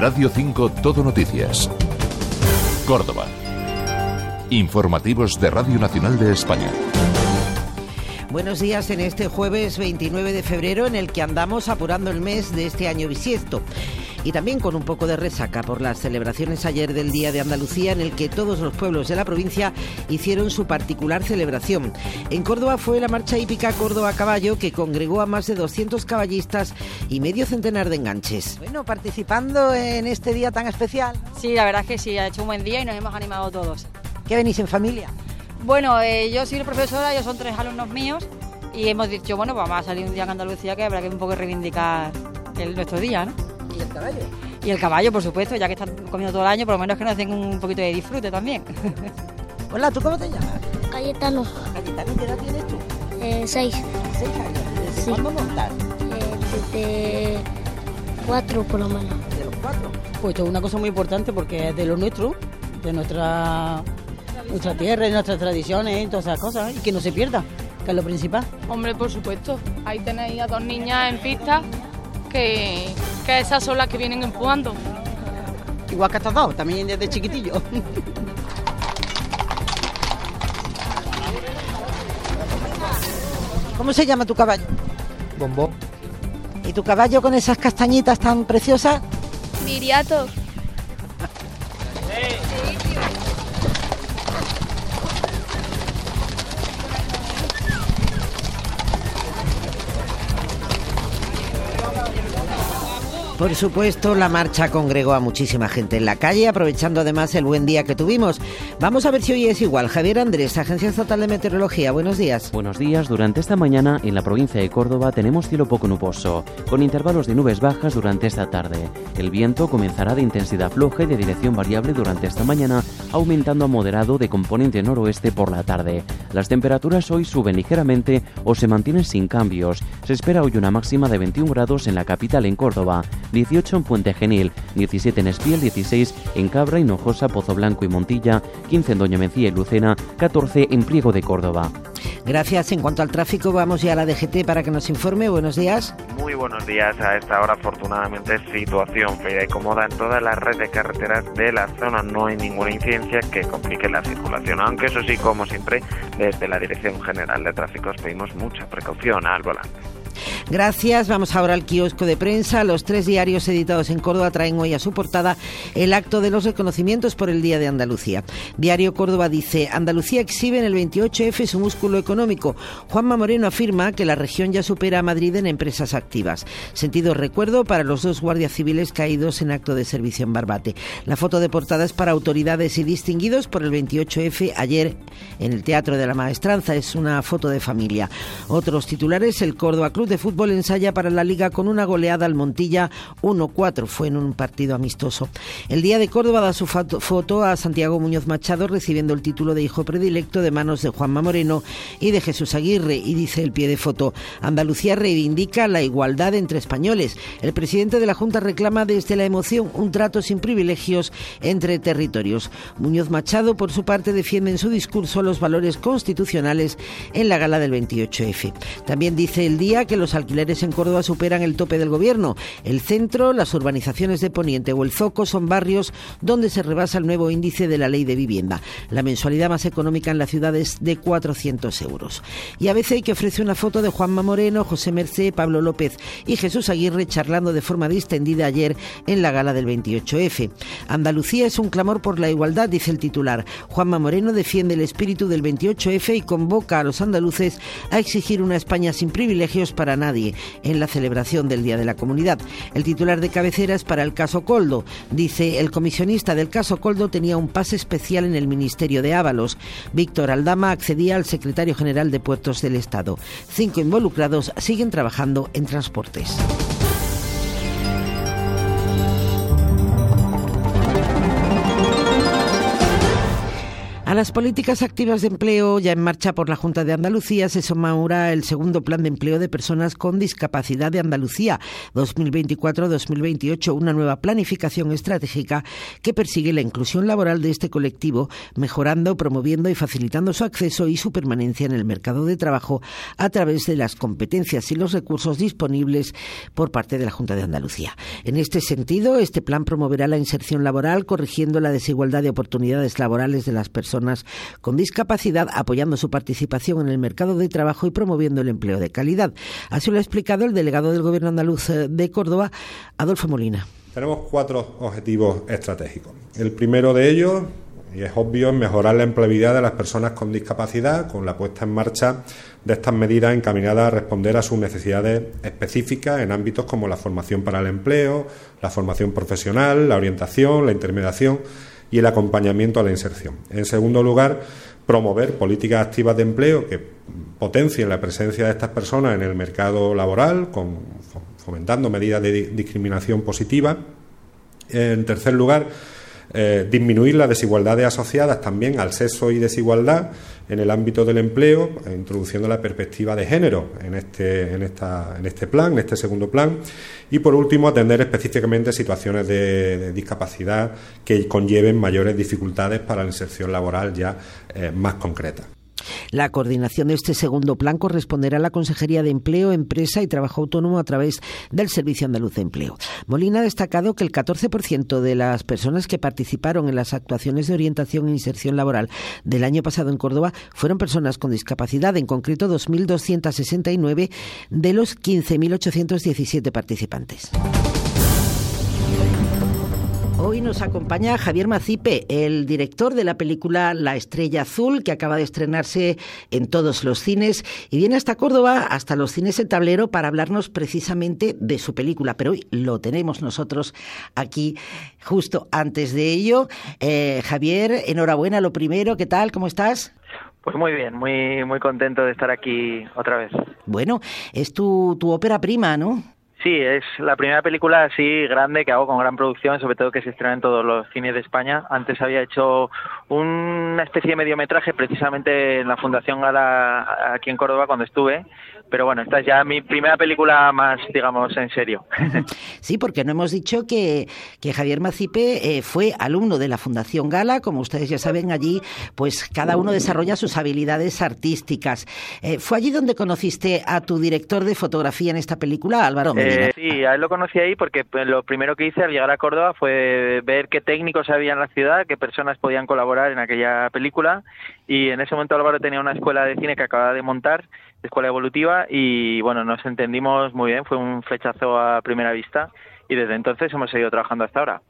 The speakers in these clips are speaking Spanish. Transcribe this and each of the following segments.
Radio 5 Todo Noticias. Córdoba. Informativos de Radio Nacional de España. Buenos días en este jueves 29 de febrero en el que andamos apurando el mes de este año bisiesto y también con un poco de resaca por las celebraciones ayer del Día de Andalucía en el que todos los pueblos de la provincia hicieron su particular celebración. En Córdoba fue la marcha hípica Córdoba Caballo que congregó a más de 200 caballistas y medio centenar de enganches. Bueno, participando en este día tan especial. Sí, la verdad es que sí, ha hecho un buen día y nos hemos animado todos. ¿Qué venís en familia? Bueno, eh, yo soy la profesora, ellos son tres alumnos míos y hemos dicho, bueno, pues vamos a salir un día en Andalucía que habrá que un poco reivindicar el, nuestro día, ¿no? ¿Y el caballo? Y el caballo, por supuesto, ya que están comiendo todo el año, por lo menos que nos den un poquito de disfrute también. Hola, ¿tú cómo te llamas? Cayetano. Cayetano, ¿qué edad tienes tú? Eh, seis. Seis años. ¿Desde Sí. cuándo montas? Eh, desde cuatro por lo menos. De los cuatro. Pues esto es una cosa muy importante porque es de lo nuestro, de nuestra, nuestra tierra, de nuestras tradiciones y todas esas cosas, y que no se pierda, que es lo principal. Hombre, por supuesto. Ahí tenéis a dos niñas en pista que, que esas son las que vienen empujando. Igual que hasta dado, también desde chiquitillo. ¿Cómo se llama tu caballo? Bombón. ¿Y tu caballo con esas castañitas tan preciosas? Viriato. Por supuesto, la marcha congregó a muchísima gente en la calle, aprovechando además el buen día que tuvimos. Vamos a ver si hoy es igual. Javier Andrés, Agencia Estatal de Meteorología, buenos días. Buenos días. Durante esta mañana en la provincia de Córdoba tenemos cielo poco nuboso, con intervalos de nubes bajas durante esta tarde. El viento comenzará de intensidad floja y de dirección variable durante esta mañana, aumentando a moderado de componente noroeste por la tarde. Las temperaturas hoy suben ligeramente o se mantienen sin cambios. Se espera hoy una máxima de 21 grados en la capital en Córdoba, 18 en Puente Genil, 17 en Espiel, 16 en Cabra, Hinojosa, Pozo Blanco y Montilla, 15 en Doña Mencía y Lucena, 14 en Pliego de Córdoba. Gracias. En cuanto al tráfico, vamos ya a la DGT para que nos informe. Buenos días. Muy buenos días. A esta hora, afortunadamente, situación fluida y cómoda en toda la red de carreteras de la zona. No hay ninguna incidencia que complique la circulación. Aunque eso sí, como siempre, desde la Dirección General de Tráfico os pedimos mucha precaución al volante. Gracias. Vamos ahora al kiosco de prensa. Los tres diarios editados en Córdoba traen hoy a su portada el acto de los reconocimientos por el Día de Andalucía. Diario Córdoba dice, Andalucía exhibe en el 28F su músculo económico. Juanma Moreno afirma que la región ya supera a Madrid en empresas activas. Sentido recuerdo para los dos guardias civiles caídos en acto de servicio en Barbate. La foto de portada es para autoridades y distinguidos por el 28F ayer en el Teatro de la Maestranza. Es una foto de familia. Otros titulares, el Córdoba Club de Fútbol ensaya para la Liga con una goleada al Montilla 1-4. Fue en un partido amistoso. El Día de Córdoba da su foto a Santiago Muñoz Machado recibiendo el título de hijo predilecto de manos de Juanma Moreno y de Jesús Aguirre. Y dice el pie de foto, Andalucía reivindica la igualdad entre españoles. El presidente de la Junta reclama desde la emoción un trato sin privilegios entre territorios. Muñoz Machado, por su parte, defiende en su discurso los valores constitucionales en la gala del 28F. También dice el día que los alquileres en Córdoba superan el tope del gobierno. El centro, las urbanizaciones de Poniente o el Zoco son barrios donde se rebasa el nuevo índice de la ley de vivienda. La mensualidad más económica en la ciudad es de 400 euros. Y a veces que ofrece una foto de Juanma Moreno, José Mercé, Pablo López y Jesús Aguirre charlando de forma distendida ayer en la gala del 28F. Andalucía es un clamor por la igualdad, dice el titular. Juanma Moreno defiende el espíritu del 28F y convoca a los andaluces a exigir una España sin privilegios para nadie en la celebración del Día de la Comunidad. El titular de cabecera es para el caso Coldo. Dice, el comisionista del caso Coldo tenía un pase especial en el Ministerio de Ábalos. Víctor Aldama accedía al secretario general de Puertos del Estado. Cinco involucrados siguen trabajando en transportes. A las políticas activas de empleo ya en marcha por la Junta de Andalucía se suma el segundo plan de empleo de personas con discapacidad de Andalucía 2024-2028, una nueva planificación estratégica que persigue la inclusión laboral de este colectivo, mejorando, promoviendo y facilitando su acceso y su permanencia en el mercado de trabajo a través de las competencias y los recursos disponibles por parte de la Junta de Andalucía. En este sentido, este plan promoverá la inserción laboral, corrigiendo la desigualdad de oportunidades laborales de las personas con discapacidad, apoyando su participación en el mercado de trabajo y promoviendo el empleo de calidad. Así lo ha explicado el delegado del Gobierno andaluz eh, de Córdoba, Adolfo Molina. Tenemos cuatro objetivos estratégicos. El primero de ellos, y es obvio, es mejorar la empleabilidad de las personas con discapacidad con la puesta en marcha de estas medidas encaminadas a responder a sus necesidades específicas en ámbitos como la formación para el empleo, la formación profesional, la orientación, la intermediación y el acompañamiento a la inserción. En segundo lugar, promover políticas activas de empleo que potencien la presencia de estas personas en el mercado laboral, fomentando medidas de discriminación positiva. En tercer lugar, eh, disminuir las desigualdades asociadas también al sexo y desigualdad en el ámbito del empleo, introduciendo la perspectiva de género en este, en, esta, en este plan, en este segundo plan. Y por último, atender específicamente situaciones de, discapacidad que conlleven mayores dificultades para la inserción laboral ya eh, más concreta. La coordinación de este segundo plan corresponderá a la Consejería de Empleo, Empresa y Trabajo Autónomo a través del Servicio Andaluz de Empleo. Molina ha destacado que el 14% de las personas que participaron en las actuaciones de orientación e inserción laboral del año pasado en Córdoba fueron personas con discapacidad, en concreto 2.269 de los 15.817 participantes. Hoy nos acompaña Javier Macipe, el director de la película La Estrella Azul, que acaba de estrenarse en todos los cines y viene hasta Córdoba, hasta los cines El Tablero, para hablarnos precisamente de su película. Pero hoy lo tenemos nosotros aquí justo antes de ello. Eh, Javier, enhorabuena, lo primero, ¿qué tal? ¿Cómo estás? Pues muy bien, muy, muy contento de estar aquí otra vez. Bueno, es tu, tu ópera prima, ¿no? Sí, es la primera película así grande que hago con gran producción, sobre todo que se estrena en todos los cines de España. Antes había hecho una especie de mediometraje precisamente en la Fundación Gala aquí en Córdoba cuando estuve, pero bueno, esta es ya mi primera película más, digamos, en serio. Sí, porque no hemos dicho que, que Javier Macipe eh, fue alumno de la Fundación Gala, como ustedes ya saben, allí pues cada uno desarrolla sus habilidades artísticas. Eh, ¿Fue allí donde conociste a tu director de fotografía en esta película, Álvaro eh, sí, a él lo conocí ahí porque pues, lo primero que hice al llegar a Córdoba fue ver qué técnicos había en la ciudad, qué personas podían colaborar en aquella película y en ese momento Álvaro tenía una escuela de cine que acababa de montar escuela evolutiva y bueno, nos entendimos muy bien, fue un flechazo a primera vista y desde entonces hemos seguido trabajando hasta ahora.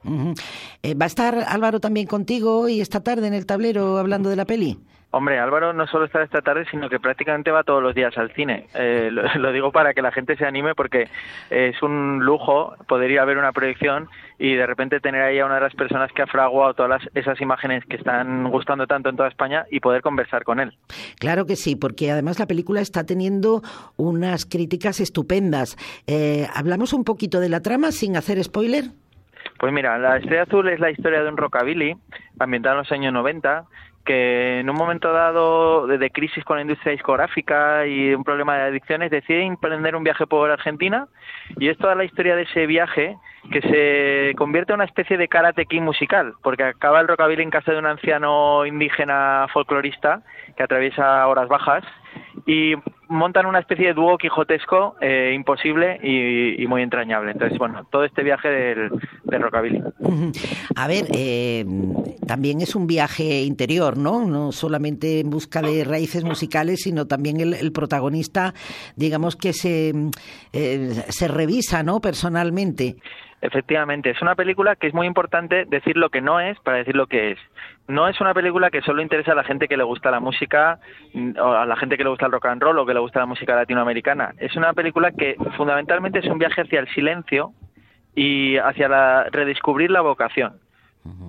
Eh, ¿Va a estar Álvaro también contigo hoy esta tarde en el tablero hablando de la peli? Hombre, Álvaro no solo está esta tarde, sino que prácticamente va todos los días al cine. Eh, lo, digo para que la gente se anime porque es un lujo poder ir a ver una proyección y de repente tener ahí a una de las personas que ha fraguado todas esas imágenes que están gustando tanto en toda España y poder conversar con él. Claro que sí, porque además la película está teniendo unas críticas estupendas. Eh, ¿Hablamos un poquito de la trama sin hacer spoiler? Pues mira, La Estrella Azul es la historia de un rockabilly ambientado en los años 90 que en un momento dado de, crisis con la industria discográfica y un problema de adicciones decide emprender un viaje por Argentina y es toda la historia de ese viaje que se convierte en una especie de karate king musical porque acaba el rockabilly en casa de un anciano indígena folclorista que atraviesa horas bajas y montan una especie de dúo quijotesco eh, imposible y, muy entrañable. Entonces, bueno, todo este viaje del, rockabilly. A ver, eh, también es un viaje interior, ¿no? No solamente en busca de raíces musicales, sino también el, protagonista, digamos que se, eh, se revisa, ¿no? Personalmente. Efectivamente, es una película que es muy importante decir lo que no es para decir lo que es. No es una película que solo interesa a la gente que le gusta la música, mm, o a la gente que le gusta el rock and roll o que le gusta la música latinoamericana. Es una película que fundamentalmente es un viaje hacia el silencio y hacia la, redescubrir la vocación.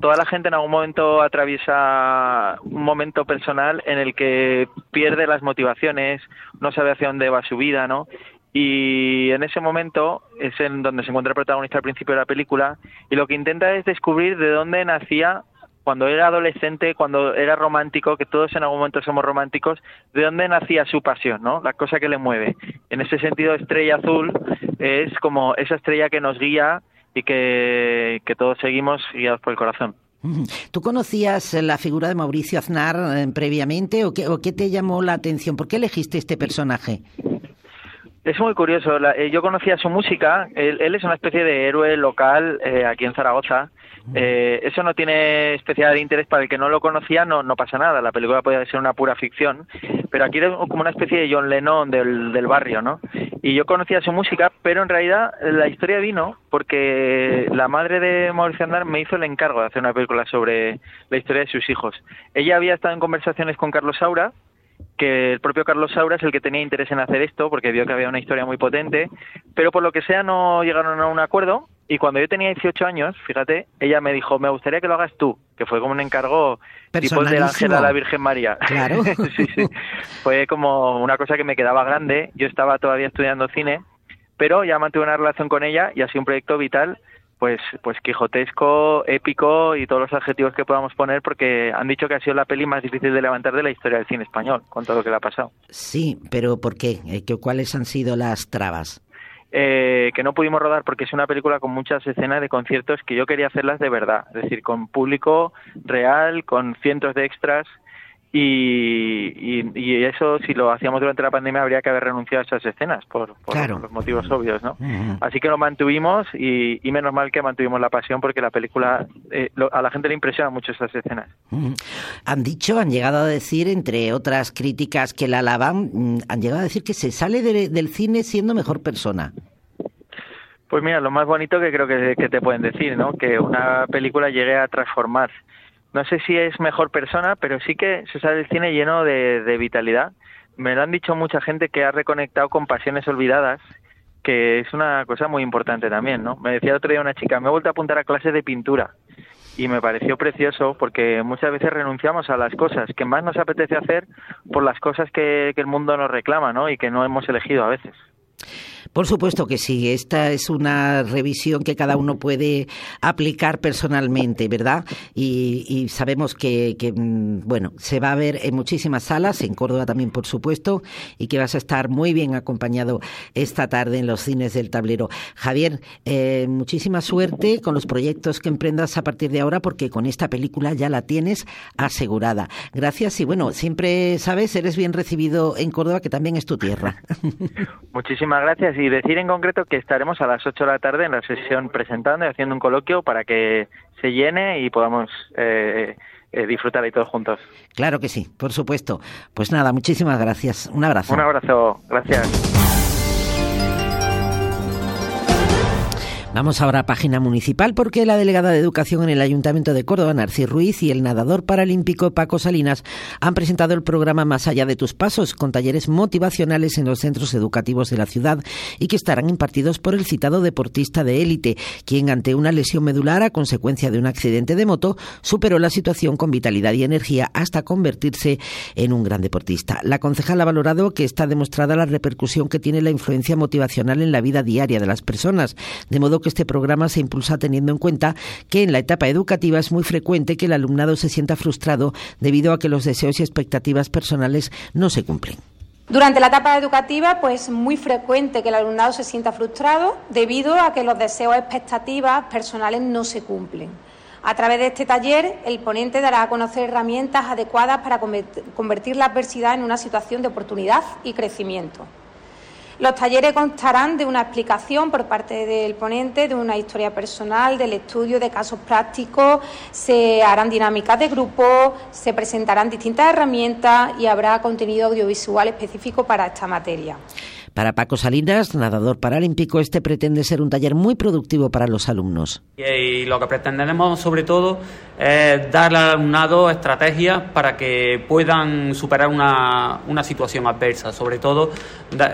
Toda la gente en algún momento atraviesa un momento personal en el que pierde las motivaciones, no sabe hacia dónde va su vida, ¿no? Y en ese momento es en donde se encuentra el protagonista al principio de la película y lo que intenta es descubrir de dónde nacía cuando era adolescente, cuando era romántico, que todos en algún momento somos románticos, ¿de dónde nacía su pasión, no? La cosa que le mueve. En ese sentido, Estrella Azul es como esa estrella que nos guía y que, que todos seguimos guiados por el corazón. ¿Tú conocías la figura de Mauricio Aznar eh, previamente o qué, o qué te llamó la atención? ¿Por qué elegiste este personaje? Es muy curioso. La- eh, yo conocía su música. Él, él es una especie de héroe local eh, aquí en Zaragoza. Eh, eso no tiene especial interés para el que no lo conocía, no, no pasa nada. La película podía ser una pura ficción, pero aquí era como una especie de John Lennon del, del barrio, ¿no? Y yo conocía su música, pero en realidad la historia vino porque la madre de Mauricio Andar me hizo el encargo de hacer una película sobre la historia de sus hijos. Ella había estado en conversaciones con Carlos Saura que el propio Carlos Saura es el que tenía interés en hacer esto porque vio que había una historia muy potente, pero por lo que sea no llegaron a un acuerdo y cuando yo tenía 18 años, fíjate, ella me dijo, me gustaría que lo hagas tú, que fue como un encargo tipo el del ángel a la Virgen María. Claro. sí, sí. Fue como una cosa que me quedaba grande, yo estaba todavía estudiando cine, pero ya mantuve una relación con ella y ha sido un proyecto vital pues pues quijotesco, épico y todos los adjetivos que podamos poner porque han dicho que ha sido la peli más difícil de levantar de la historia del cine español con todo lo que le ha pasado. Sí, pero ¿por qué? Eh, ¿qué- ¿Cuáles han sido las trabas? Eh, que no pudimos rodar porque es una película con muchas escenas de conciertos que yo quería hacerlas de verdad, es decir, con público real, con cientos de extras y, y, y eso si lo hacíamos durante la pandemia habría que haber renunciado a esas escenas por, por Claro. los motivos obvios, ¿no? Ujú. Así que lo mantuvimos y, y menos mal que mantuvimos la pasión porque la película eh, lo- a la gente le impresiona mucho esas escenas. Mm. Han dicho, han llegado a decir, entre otras críticas que la alaban, mm, han llegado a decir que se sale de- del cine siendo mejor persona. Pues mira, lo más bonito que creo que, que te pueden decir, ¿no? Que una película llegue a transformar. No sé si es mejor persona, pero sí que se sale del cine lleno de, vitalidad. Me lo han dicho mucha gente que ha reconectado con pasiones olvidadas, que es una cosa muy importante también, ¿no? Me decía otro día una chica, me he vuelto a apuntar a clases de pintura y me pareció precioso porque muchas veces renunciamos a las cosas que más nos apetece hacer por las cosas que, que el mundo nos reclama, ¿no? Y que no hemos elegido a veces. Por supuesto que sí, esta es una revisión que cada uno puede aplicar personalmente, ¿verdad? Y, y sabemos que, que, mm, bueno, se va a ver en muchísimas salas, en Córdoba también, por supuesto, y que vas a estar muy bien acompañado esta tarde en los cines del tablero. Javier, eh, muchísima suerte con los proyectos que emprendas a partir de ahora, porque con esta película ya la tienes asegurada. Gracias y bueno, siempre sabes, eres bien recibido en Córdoba, que también es tu tierra. Muchísimas gracias y decir en concreto que estaremos a las 8 de la tarde en la sesión presentando y haciendo un coloquio para que se llene y podamos eh, eh, disfrutar ahí todos juntos. Claro que sí, por supuesto. Pues nada, muchísimas gracias. Un abrazo. Un abrazo, gracias. Vamos ahora a página municipal porque la delegada de Educación en el Ayuntamiento de Córdoba, Narcis Ruiz, y el nadador paralímpico Paco Salinas han presentado el programa Más allá de tus pasos, con talleres motivacionales en los centros educativos de la ciudad y que estarán impartidos por el citado deportista de élite, quien ante una lesión medular a consecuencia de un accidente de moto superó la situación con vitalidad y energía hasta convertirse en un gran deportista. La concejal ha valorado que está demostrada la repercusión que tiene la influencia motivacional en la vida diaria de las personas, de modo que este programa se impulsa teniendo en cuenta que en la etapa educativa es muy frecuente que el alumnado se sienta frustrado debido a que los deseos y expectativas personales no se cumplen. Durante la etapa educativa, pues es muy frecuente que el alumnado se sienta frustrado debido a que los deseos y expectativas personales no se cumplen. A través de este taller, el ponente dará a conocer herramientas adecuadas para convert- convertir la adversidad en una situación de oportunidad y crecimiento. Los talleres constarán de una explicación por parte del ponente, de una historia personal, del estudio de casos prácticos, se harán dinámicas de grupo, se presentarán distintas herramientas y habrá contenido audiovisual específico para esta materia. Para Paco Salinas, nadador paralímpico, este pretende ser un taller muy productivo para los alumnos. Y, y lo que pretendemos sobre todo es darle al alumnado estrategias para que puedan superar una, una situación adversa, sobre todo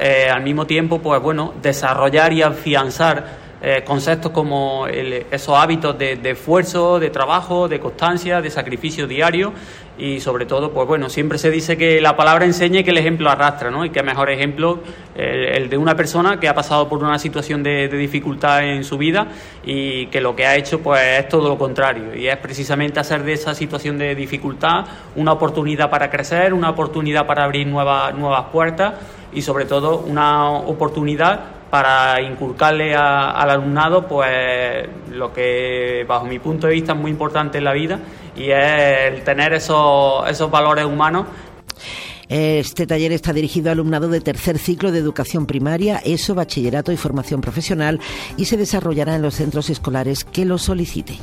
eh, al mismo tiempo pues bueno desarrollar y afianzar eh, conceptos como esos hábitos de, esfuerzo, de trabajo, de constancia, de sacrificio diario y sobre todo, pues bueno, siempre se dice que la palabra enseña y que el ejemplo arrastra, ¿no? Y qué mejor ejemplo el, de una persona que ha pasado por una situación de, dificultad en su vida y que lo que ha hecho pues es todo lo contrario y es precisamente hacer de esa situación de dificultad una oportunidad para crecer, una oportunidad para abrir nuevas puertas y sobre todo una oportunidad para inculcarle al alumnado pues lo que bajo mi punto de vista es muy importante en la vida y es el tener esos, esos valores humanos este taller está dirigido al alumnado de tercer ciclo de educación primaria, ESO, bachillerato y formación profesional y se desarrollará en los centros escolares que lo soliciten.